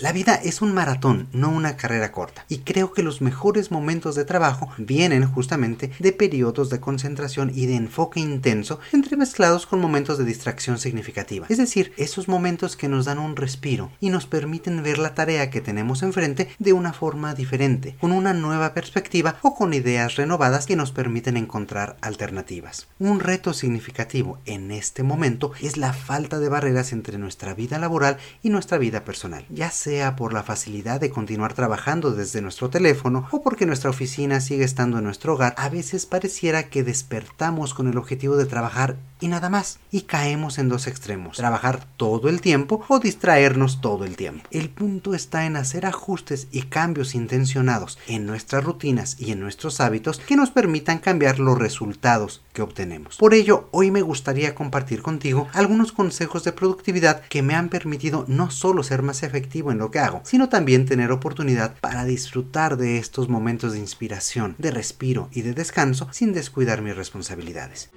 La vida es un maratón, no una carrera corta, y creo que los mejores momentos de trabajo vienen justamente de periodos de concentración y de enfoque intenso entremezclados con momentos de distracción significativa, es decir, esos momentos que nos dan un respiro y nos permiten ver la tarea que tenemos enfrente de una forma diferente, con una nueva perspectiva o con ideas renovadas que nos permiten encontrar alternativas. Un reto significativo en este momento es la falta de barreras entre nuestra vida laboral y nuestra vida personal, ya sea sea por la facilidad de continuar trabajando desde nuestro teléfono o porque nuestra oficina sigue estando en nuestro hogar, a veces pareciera que despertamos con el objetivo de trabajar y nada más, y caemos en dos extremos, trabajar todo el tiempo o distraernos todo el tiempo. El punto está en hacer ajustes y cambios intencionados en nuestras rutinas y en nuestros hábitos que nos permitan cambiar los resultados que obtenemos. Por ello, hoy me gustaría compartir contigo algunos consejos de productividad que me han permitido no solo ser más efectivo en lo que hago, sino también tener oportunidad para disfrutar de estos momentos de inspiración, de respiro y de descanso sin descuidar mis responsabilidades.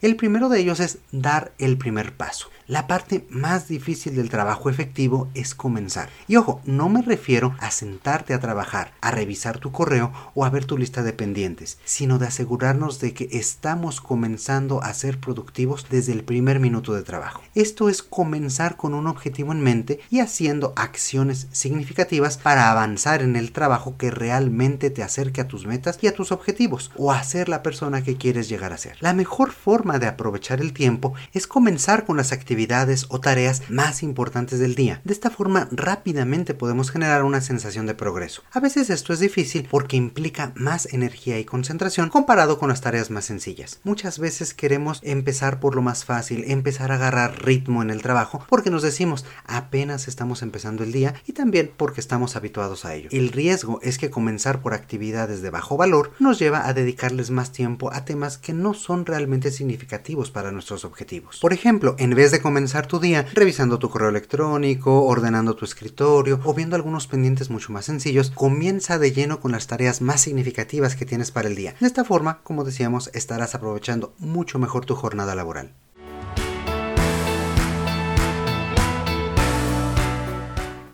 El primero de ellos es dar el primer paso. La parte más difícil del trabajo efectivo es comenzar. Y ojo, no me refiero a sentarte a trabajar, a revisar tu correo o a ver tu lista de pendientes, sino de asegurarnos de que estamos comenzando a ser productivos desde el primer minuto de trabajo. Esto es comenzar con un objetivo en mente y haciendo acciones significativas para avanzar en el trabajo que realmente te acerque a tus metas y a tus objetivos o a ser la persona que quieres llegar a ser. La mejor forma de aprovechar el tiempo es comenzar con las actividades o tareas más importantes del día. De esta forma rápidamente podemos generar una sensación de progreso. A veces esto es difícil porque implica más energía y concentración comparado con las tareas más sencillas. Muchas veces queremos empezar por lo más fácil, empezar a agarrar ritmo en el trabajo porque nos decimos apenas estamos empezando el día y también porque estamos habituados a ello. El riesgo es que comenzar por actividades de bajo valor nos lleva a dedicarles más tiempo a temas que no son realmente significativos para nuestros objetivos. Por ejemplo, en vez de comenzar tu día revisando tu correo electrónico, ordenando tu escritorio o viendo algunos pendientes mucho más sencillos, comienza de lleno con las tareas más significativas que tienes para el día. De esta forma, como decíamos, estarás aprovechando mucho mejor tu jornada laboral.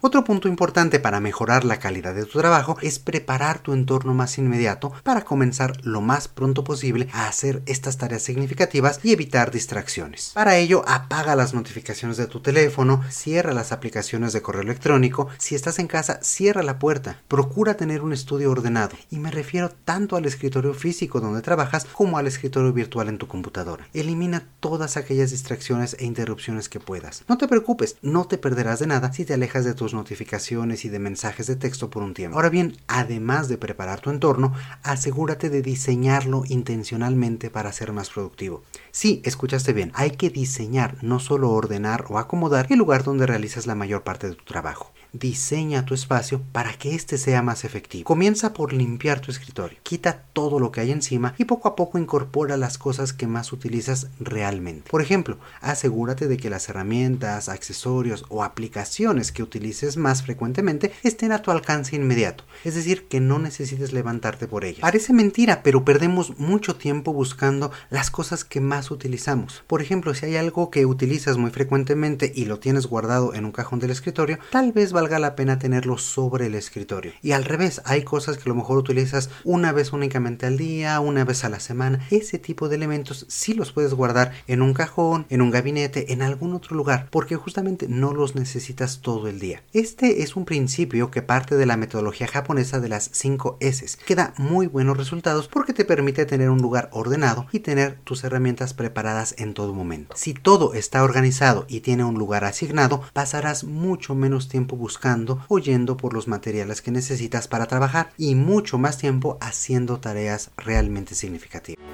Otro punto importante para mejorar la calidad de tu trabajo es preparar tu entorno más inmediato para comenzar lo más pronto posible a hacer estas tareas significativas y evitar distracciones. Para ello, apaga las notificaciones de tu teléfono, cierra las aplicaciones de correo electrónico, si estás en casa, cierra la puerta, procura tener un estudio ordenado y me refiero tanto al escritorio físico donde trabajas como al escritorio virtual en tu computadora. Elimina todas aquellas distracciones e interrupciones que puedas. No te preocupes, no te perderás de nada si te alejas de tus notificaciones y de mensajes de texto por un tiempo. Ahora bien, además de preparar tu entorno, asegúrate de diseñarlo intencionalmente para ser más productivo. Sí, escuchaste bien, hay que diseñar, no solo ordenar o acomodar el lugar donde realizas la mayor parte de tu trabajo diseña tu espacio para que éste sea más efectivo. Comienza por limpiar tu escritorio. Quita todo lo que hay encima y poco a poco incorpora las cosas que más utilizas realmente. Por ejemplo, asegúrate de que las herramientas, accesorios o aplicaciones que utilices más frecuentemente estén a tu alcance inmediato. Es decir, que no necesites levantarte por ellas. Parece mentira, pero perdemos mucho tiempo buscando las cosas que más utilizamos. Por ejemplo, si hay algo que utilizas muy frecuentemente y lo tienes guardado en un cajón del escritorio, tal vez va valga la pena tenerlo sobre el escritorio. Y al revés, hay cosas que a lo mejor utilizas una vez únicamente al día, una vez a la semana. Ese tipo de elementos sí los puedes guardar en un cajón, en un gabinete, en algún otro lugar, porque justamente no los necesitas todo el día. Este es un principio que parte de la metodología japonesa de las 5 S, que da muy buenos resultados porque te permite tener un lugar ordenado y tener tus herramientas preparadas en todo momento. Si todo está organizado y tiene un lugar asignado, pasarás mucho menos tiempo buscando buscando o por los materiales que necesitas para trabajar y mucho más tiempo haciendo tareas realmente significativas.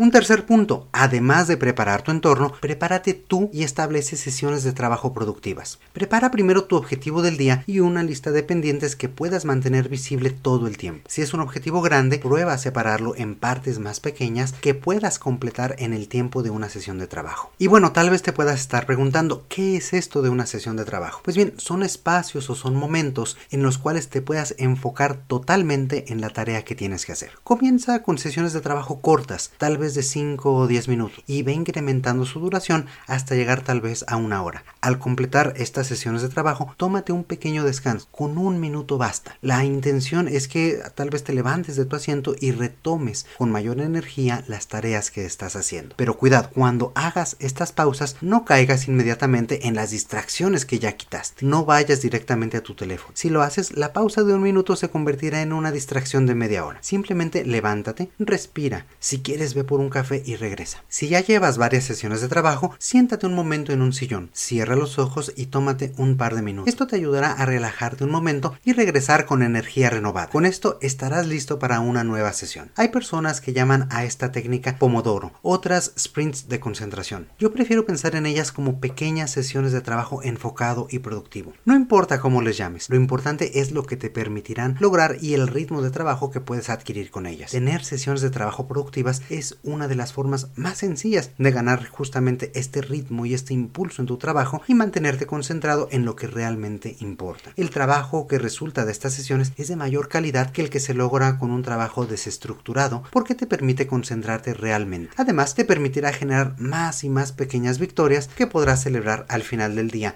Un tercer punto, además de preparar tu entorno, prepárate tú y establece sesiones de trabajo productivas. Prepara primero tu objetivo del día y una lista de pendientes que puedas mantener visible todo el tiempo. Si es un objetivo grande, prueba a separarlo en partes más pequeñas que puedas completar en el tiempo de una sesión de trabajo. Y bueno, tal vez te puedas estar preguntando, ¿qué es esto de una sesión de trabajo? Pues bien, son espacios o son momentos en los cuales te puedas enfocar totalmente en la tarea que tienes que hacer. Comienza con sesiones de trabajo cortas, tal vez de 5 o 10 minutos, y ve incrementando su duración hasta llegar tal vez a una hora. Al completar estas sesiones de trabajo, tómate un pequeño descanso, con un minuto basta. La intención es que tal vez te levantes de tu asiento y retomes con mayor energía las tareas que estás haciendo. Pero cuidado, cuando hagas estas pausas, no caigas inmediatamente en las distracciones que ya quitaste. No vayas directamente a tu teléfono. Si lo haces, la pausa de un minuto se convertirá en una distracción de media hora. Simplemente levántate, respira. Si quieres, ve por un café y regresa. Si ya llevas varias sesiones de trabajo, siéntate un momento en un sillón, cierra los ojos y tómate un par de minutos. Esto te ayudará a relajarte un momento y regresar con energía renovada. Con esto estarás listo para una nueva sesión. Hay personas que llaman a esta técnica Pomodoro, otras sprints de concentración. Yo prefiero pensar en ellas como pequeñas sesiones de trabajo enfocado y productivo. No importa cómo les llames, lo importante es lo que te permitirán lograr y el ritmo de trabajo que puedes adquirir con ellas. Tener sesiones de trabajo productivas es una de las formas más sencillas de ganar justamente este ritmo y este impulso en tu trabajo y mantenerte concentrado en lo que realmente importa. El trabajo que resulta de estas sesiones es de mayor calidad que el que se logra con un trabajo desestructurado porque te permite concentrarte realmente. Además te permitirá generar más y más pequeñas victorias que podrás celebrar al final del día.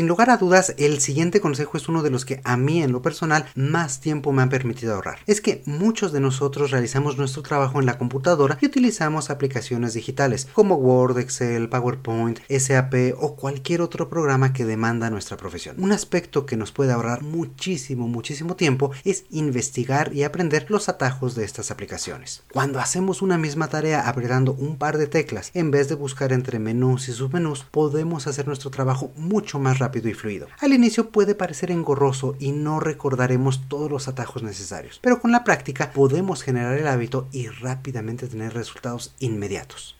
Sin lugar a dudas, el siguiente consejo es uno de los que a mí en lo personal más tiempo me han permitido ahorrar. Es que muchos de nosotros realizamos nuestro trabajo en la computadora y utilizamos aplicaciones digitales como Word, Excel, PowerPoint, SAP o cualquier otro programa que demanda nuestra profesión. Un aspecto que nos puede ahorrar muchísimo, muchísimo tiempo es investigar y aprender los atajos de estas aplicaciones. Cuando hacemos una misma tarea apretando un par de teclas en vez de buscar entre menús y submenús, podemos hacer nuestro trabajo mucho más rápido y fluido. Al inicio puede parecer engorroso y no recordaremos todos los atajos necesarios, pero con la práctica podemos generar el hábito y rápidamente tener resultados inmediatos.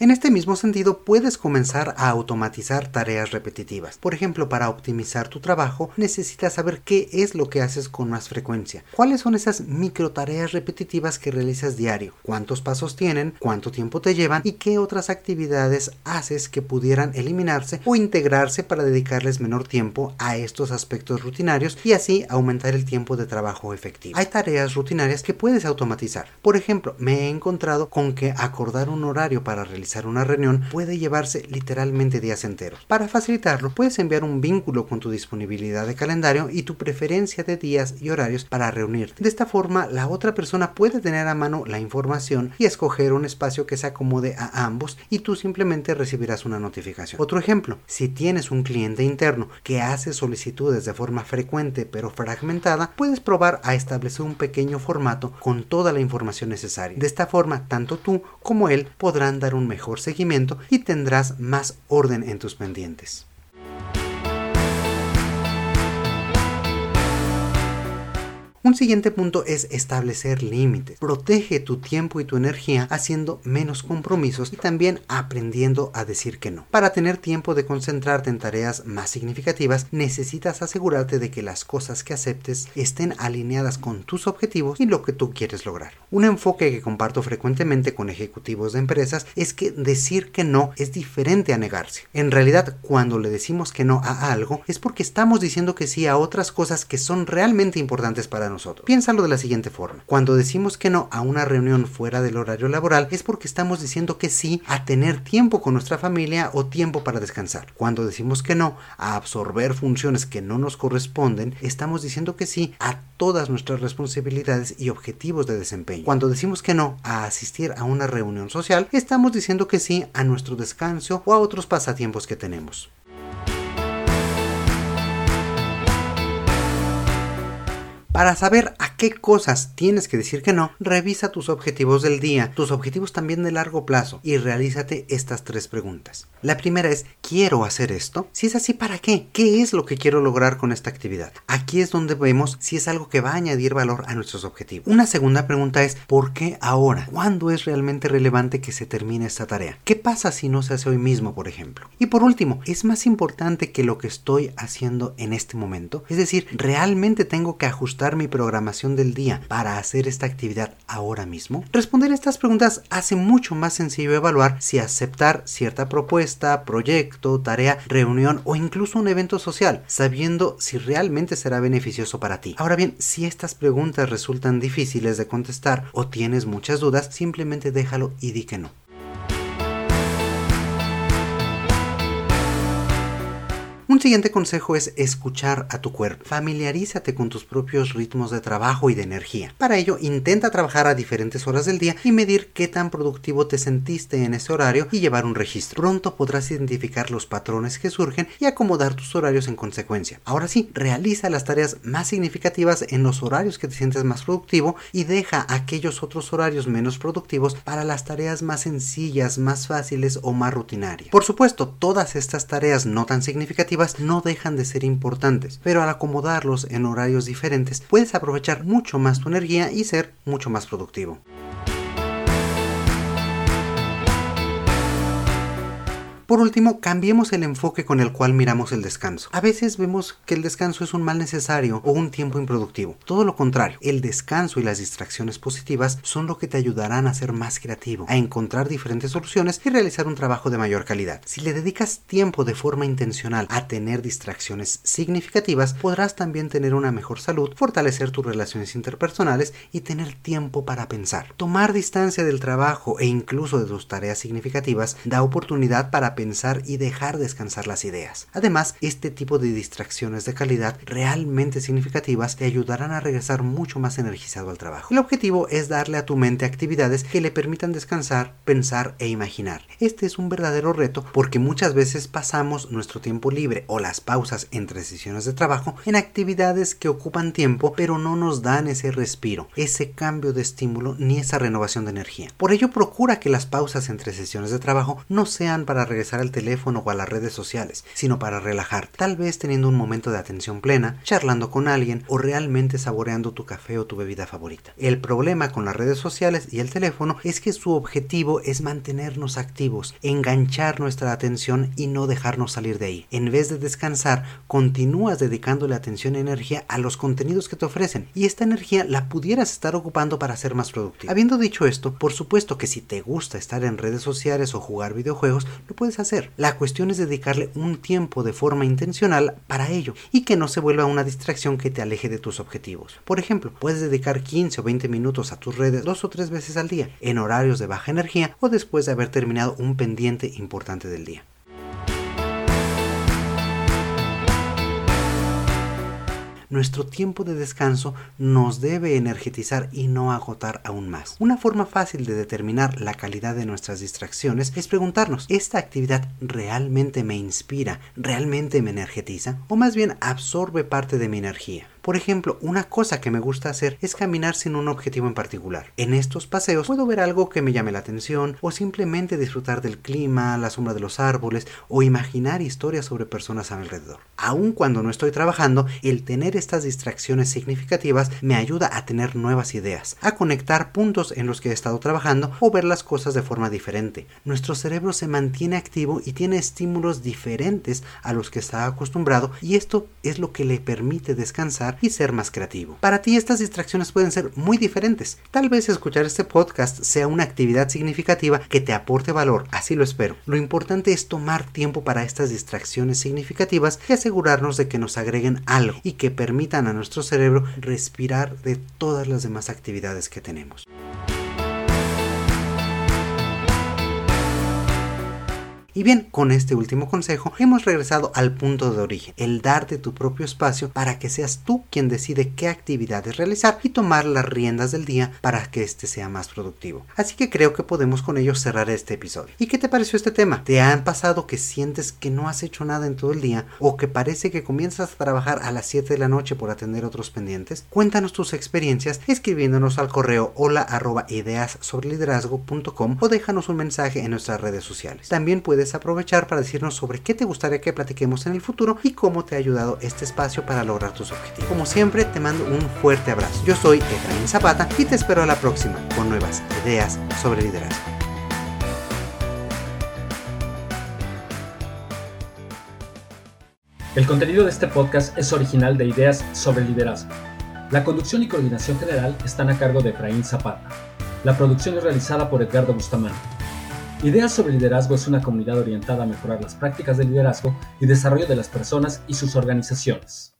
En este mismo sentido, puedes comenzar a automatizar tareas repetitivas. Por ejemplo, para optimizar tu trabajo, necesitas saber qué es lo que haces con más frecuencia. ¿Cuáles son esas micro tareas repetitivas que realizas diario? ¿Cuántos pasos tienen? ¿Cuánto tiempo te llevan? ¿Y qué otras actividades haces que pudieran eliminarse o integrarse para dedicarles menor tiempo a estos aspectos rutinarios y así aumentar el tiempo de trabajo efectivo? Hay tareas rutinarias que puedes automatizar. Por ejemplo, me he encontrado con que acordar un horario para una reunión puede llevarse literalmente días enteros. Para facilitarlo, puedes enviar un vínculo con tu disponibilidad de calendario y tu preferencia de días y horarios para reunirte. De esta forma, la otra persona puede tener a mano la información y escoger un espacio que se acomode a ambos y tú simplemente recibirás una notificación. Otro ejemplo, si tienes un cliente interno que hace solicitudes de forma frecuente pero fragmentada, puedes probar a establecer un pequeño formato con toda la información necesaria. De esta forma, tanto tú como él podrán dar un mejor seguimiento y tendrás más orden en tus pendientes. Un siguiente punto es establecer límites. Protege tu tiempo y tu energía haciendo menos compromisos y también aprendiendo a decir que no. Para tener tiempo de concentrarte en tareas más significativas, necesitas asegurarte de que las cosas que aceptes estén alineadas con tus objetivos y lo que tú quieres lograr. Un enfoque que comparto frecuentemente con ejecutivos de empresas es que decir que no es diferente a negarse. En realidad, cuando le decimos que no a algo es porque estamos diciendo que sí a otras cosas que son realmente importantes para nosotros nosotros. Piénsalo de la siguiente forma. Cuando decimos que no a una reunión fuera del horario laboral es porque estamos diciendo que sí a tener tiempo con nuestra familia o tiempo para descansar. Cuando decimos que no a absorber funciones que no nos corresponden, estamos diciendo que sí a todas nuestras responsabilidades y objetivos de desempeño. Cuando decimos que no a asistir a una reunión social, estamos diciendo que sí a nuestro descanso o a otros pasatiempos que tenemos. Para saber a qué cosas tienes que decir que no, revisa tus objetivos del día, tus objetivos también de largo plazo y realízate estas tres preguntas. La primera es, ¿quiero hacer esto? Si es así, ¿para qué? ¿Qué es lo que quiero lograr con esta actividad? Aquí es donde vemos si es algo que va a añadir valor a nuestros objetivos. Una segunda pregunta es, ¿por qué ahora? ¿Cuándo es realmente relevante que se termine esta tarea? ¿Qué pasa si no se hace hoy mismo, por ejemplo? Y por último, ¿es más importante que lo que estoy haciendo en este momento? Es decir, ¿realmente tengo que ajustar mi programación del día para hacer esta actividad ahora mismo? Responder estas preguntas hace mucho más sencillo evaluar si aceptar cierta propuesta, proyecto, tarea, reunión o incluso un evento social, sabiendo si realmente será beneficioso para ti. Ahora bien, si estas preguntas resultan difíciles de contestar o tienes muchas dudas, simplemente déjalo y di que no. Un siguiente consejo es escuchar a tu cuerpo. Familiarízate con tus propios ritmos de trabajo y de energía. Para ello, intenta trabajar a diferentes horas del día y medir qué tan productivo te sentiste en ese horario y llevar un registro. Pronto podrás identificar los patrones que surgen y acomodar tus horarios en consecuencia. Ahora sí, realiza las tareas más significativas en los horarios que te sientes más productivo y deja aquellos otros horarios menos productivos para las tareas más sencillas, más fáciles o más rutinarias. Por supuesto, todas estas tareas no tan significativas no dejan de ser importantes, pero al acomodarlos en horarios diferentes puedes aprovechar mucho más tu energía y ser mucho más productivo. Por último, cambiemos el enfoque con el cual miramos el descanso. A veces vemos que el descanso es un mal necesario o un tiempo improductivo. Todo lo contrario, el descanso y las distracciones positivas son lo que te ayudarán a ser más creativo, a encontrar diferentes soluciones y realizar un trabajo de mayor calidad. Si le dedicas tiempo de forma intencional a tener distracciones significativas, podrás también tener una mejor salud, fortalecer tus relaciones interpersonales y tener tiempo para pensar. Tomar distancia del trabajo e incluso de tus tareas significativas da oportunidad para pensar y dejar descansar las ideas. Además, este tipo de distracciones de calidad realmente significativas te ayudarán a regresar mucho más energizado al trabajo. El objetivo es darle a tu mente actividades que le permitan descansar, pensar e imaginar. Este es un verdadero reto porque muchas veces pasamos nuestro tiempo libre o las pausas entre sesiones de trabajo en actividades que ocupan tiempo pero no nos dan ese respiro, ese cambio de estímulo ni esa renovación de energía. Por ello procura que las pausas entre sesiones de trabajo no sean para regresar al teléfono o a las redes sociales, sino para relajar, tal vez teniendo un momento de atención plena, charlando con alguien o realmente saboreando tu café o tu bebida favorita. El problema con las redes sociales y el teléfono es que su objetivo es mantenernos activos, enganchar nuestra atención y no dejarnos salir de ahí. En vez de descansar, continúas dedicándole atención y energía a los contenidos que te ofrecen y esta energía la pudieras estar ocupando para ser más productivo. Habiendo dicho esto, por supuesto que si te gusta estar en redes sociales o jugar videojuegos, lo puedes hacer. La cuestión es dedicarle un tiempo de forma intencional para ello y que no se vuelva una distracción que te aleje de tus objetivos. Por ejemplo, puedes dedicar 15 o 20 minutos a tus redes dos o tres veces al día, en horarios de baja energía o después de haber terminado un pendiente importante del día. Nuestro tiempo de descanso nos debe energetizar y no agotar aún más. Una forma fácil de determinar la calidad de nuestras distracciones es preguntarnos, ¿esta actividad realmente me inspira, realmente me energetiza o más bien absorbe parte de mi energía? Por ejemplo, una cosa que me gusta hacer es caminar sin un objetivo en particular. En estos paseos puedo ver algo que me llame la atención o simplemente disfrutar del clima, la sombra de los árboles o imaginar historias sobre personas a mi alrededor. Aun cuando no estoy trabajando, el tener estas distracciones significativas me ayuda a tener nuevas ideas, a conectar puntos en los que he estado trabajando o ver las cosas de forma diferente. Nuestro cerebro se mantiene activo y tiene estímulos diferentes a los que está acostumbrado y esto es lo que le permite descansar y ser más creativo. Para ti estas distracciones pueden ser muy diferentes. Tal vez escuchar este podcast sea una actividad significativa que te aporte valor, así lo espero. Lo importante es tomar tiempo para estas distracciones significativas y asegurarnos de que nos agreguen algo y que permitan a nuestro cerebro respirar de todas las demás actividades que tenemos. Y bien, con este último consejo hemos regresado al punto de origen, el darte tu propio espacio para que seas tú quien decide qué actividades realizar y tomar las riendas del día para que éste sea más productivo. Así que creo que podemos con ello cerrar este episodio. ¿Y qué te pareció este tema? ¿Te han pasado que sientes que no has hecho nada en todo el día o que parece que comienzas a trabajar a las 7 de la noche por atender otros pendientes? Cuéntanos tus experiencias escribiéndonos al correo hola arroba ideas sobre liderazgo.com o déjanos un mensaje en nuestras redes sociales. También puedes aprovechar para decirnos sobre qué te gustaría que platiquemos en el futuro y cómo te ha ayudado este espacio para lograr tus objetivos. Como siempre, te mando un fuerte abrazo. Yo soy Efraín Zapata y te espero a la próxima con nuevas ideas sobre liderazgo. El contenido de este podcast es original de Ideas sobre Liderazgo. La conducción y coordinación general están a cargo de Efraín Zapata. La producción es realizada por Edgardo Bustamante. Ideas sobre Liderazgo es una comunidad orientada a mejorar las prácticas de liderazgo y desarrollo de las personas y sus organizaciones.